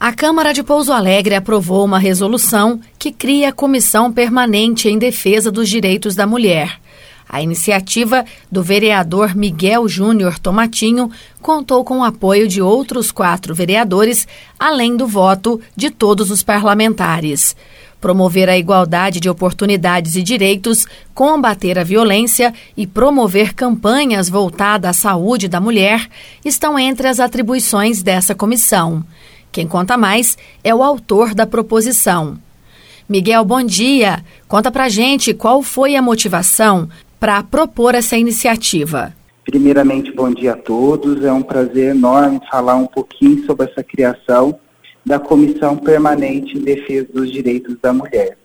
A Câmara de Pouso Alegre aprovou uma resolução que cria a Comissão Permanente em Defesa dos Direitos da Mulher. A iniciativa do vereador Miguel Júnior Tomatinho contou com o apoio de outros quatro vereadores, além do voto de todos os parlamentares. Promover a igualdade de oportunidades e direitos, combater a violência e promover campanhas voltadas à saúde da mulher estão entre as atribuições dessa comissão. Quem conta mais é o autor da proposição. Miguel, bom dia. Conta pra gente qual foi a motivação para propor essa iniciativa. Primeiramente, bom dia a todos. É um prazer enorme falar um pouquinho sobre essa criação da Comissão Permanente em Defesa dos Direitos da Mulher.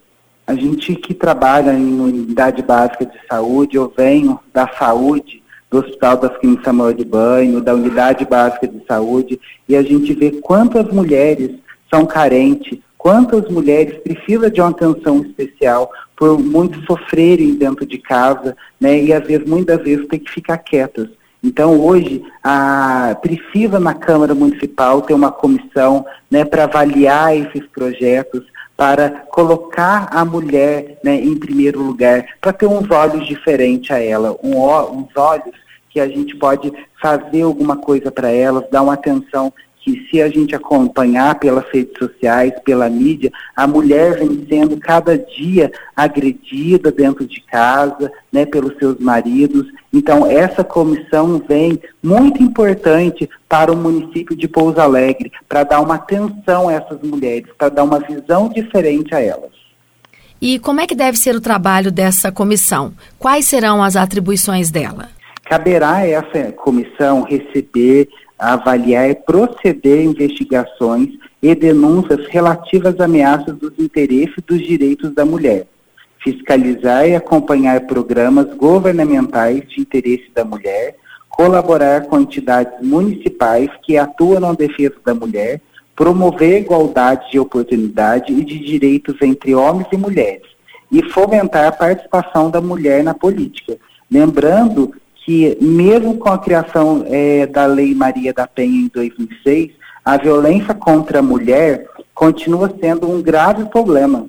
A gente que trabalha em unidade básica de saúde, eu venho da saúde, do Hospital Clínicas Samuel de Banho, da Unidade Básica de Saúde, e a gente vê quantas mulheres são carentes, quantas mulheres precisam de uma atenção especial por muito sofrerem dentro de casa, né, e às vezes, muitas vezes, tem que ficar quietas. Então, hoje, a, precisa na Câmara Municipal ter uma comissão né, para avaliar esses projetos, para colocar a mulher né, em primeiro lugar, para ter uns olhos diferentes a ela, um, uns olhos que a gente pode fazer alguma coisa para elas, dar uma atenção que se a gente acompanhar pelas redes sociais, pela mídia, a mulher vem sendo cada dia agredida dentro de casa, né, pelos seus maridos. Então, essa comissão vem muito importante para o município de Pouso Alegre, para dar uma atenção a essas mulheres, para dar uma visão diferente a elas. E como é que deve ser o trabalho dessa comissão? Quais serão as atribuições dela? Caberá a essa comissão receber, avaliar e proceder a investigações e denúncias relativas às ameaças dos interesses e dos direitos da mulher, fiscalizar e acompanhar programas governamentais de interesse da mulher, colaborar com entidades municipais que atuam na defesa da mulher, promover a igualdade de oportunidade e de direitos entre homens e mulheres e fomentar a participação da mulher na política. Lembrando que, mesmo com a criação é, da Lei Maria da Penha em 2006, a violência contra a mulher continua sendo um grave problema.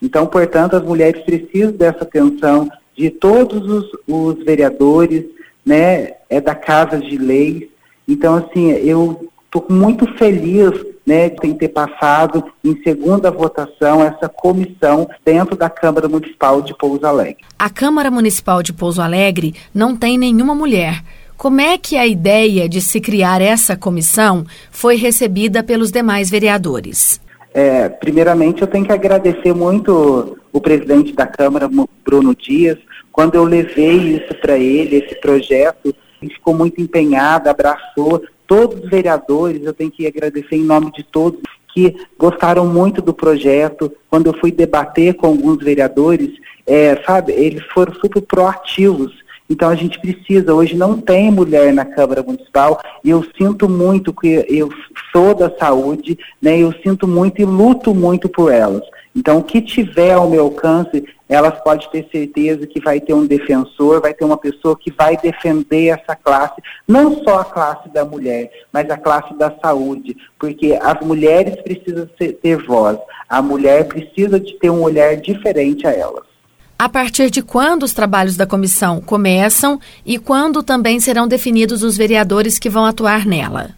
Então, portanto, as mulheres precisam dessa atenção de todos os, os vereadores, né, é da Casa de Leis. Então, assim, eu estou muito feliz né, tem ter passado em segunda votação essa comissão dentro da Câmara Municipal de Pouso Alegre. A Câmara Municipal de Pouso Alegre não tem nenhuma mulher. Como é que a ideia de se criar essa comissão foi recebida pelos demais vereadores? É, primeiramente, eu tenho que agradecer muito o presidente da Câmara, Bruno Dias, quando eu levei isso para ele, esse projeto, ele ficou muito empenhado, abraçou, todos os vereadores, eu tenho que agradecer em nome de todos que gostaram muito do projeto. Quando eu fui debater com alguns vereadores, é, sabe, eles foram super proativos. Então a gente precisa, hoje não tem mulher na Câmara Municipal e eu sinto muito que eu sou da saúde, né? Eu sinto muito e luto muito por elas. Então, o que tiver ao meu alcance, elas podem ter certeza que vai ter um defensor, vai ter uma pessoa que vai defender essa classe, não só a classe da mulher, mas a classe da saúde, porque as mulheres precisam ter voz, a mulher precisa de ter um olhar diferente a elas. A partir de quando os trabalhos da comissão começam e quando também serão definidos os vereadores que vão atuar nela?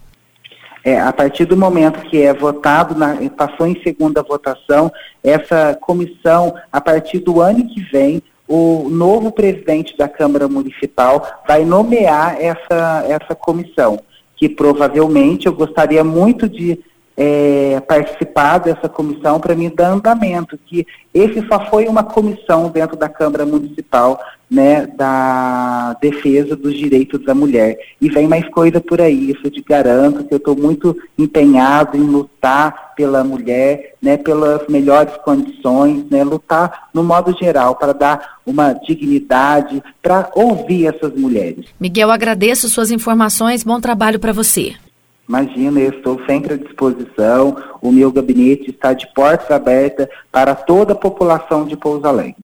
É, a partir do momento que é votado, na, passou em segunda votação, essa comissão, a partir do ano que vem, o novo presidente da Câmara Municipal vai nomear essa, essa comissão, que provavelmente eu gostaria muito de é, participar dessa comissão para me dar andamento, que esse só foi uma comissão dentro da Câmara Municipal né, da defesa dos direitos da mulher. E vem mais coisa por aí, isso eu te garanto que eu estou muito empenhado em lutar pela mulher, né, pelas melhores condições, né, lutar no modo geral para dar uma dignidade, para ouvir essas mulheres. Miguel, agradeço suas informações, bom trabalho para você. Imagina, eu estou sempre à disposição. O meu gabinete está de portas abertas para toda a população de Pouso Alegre.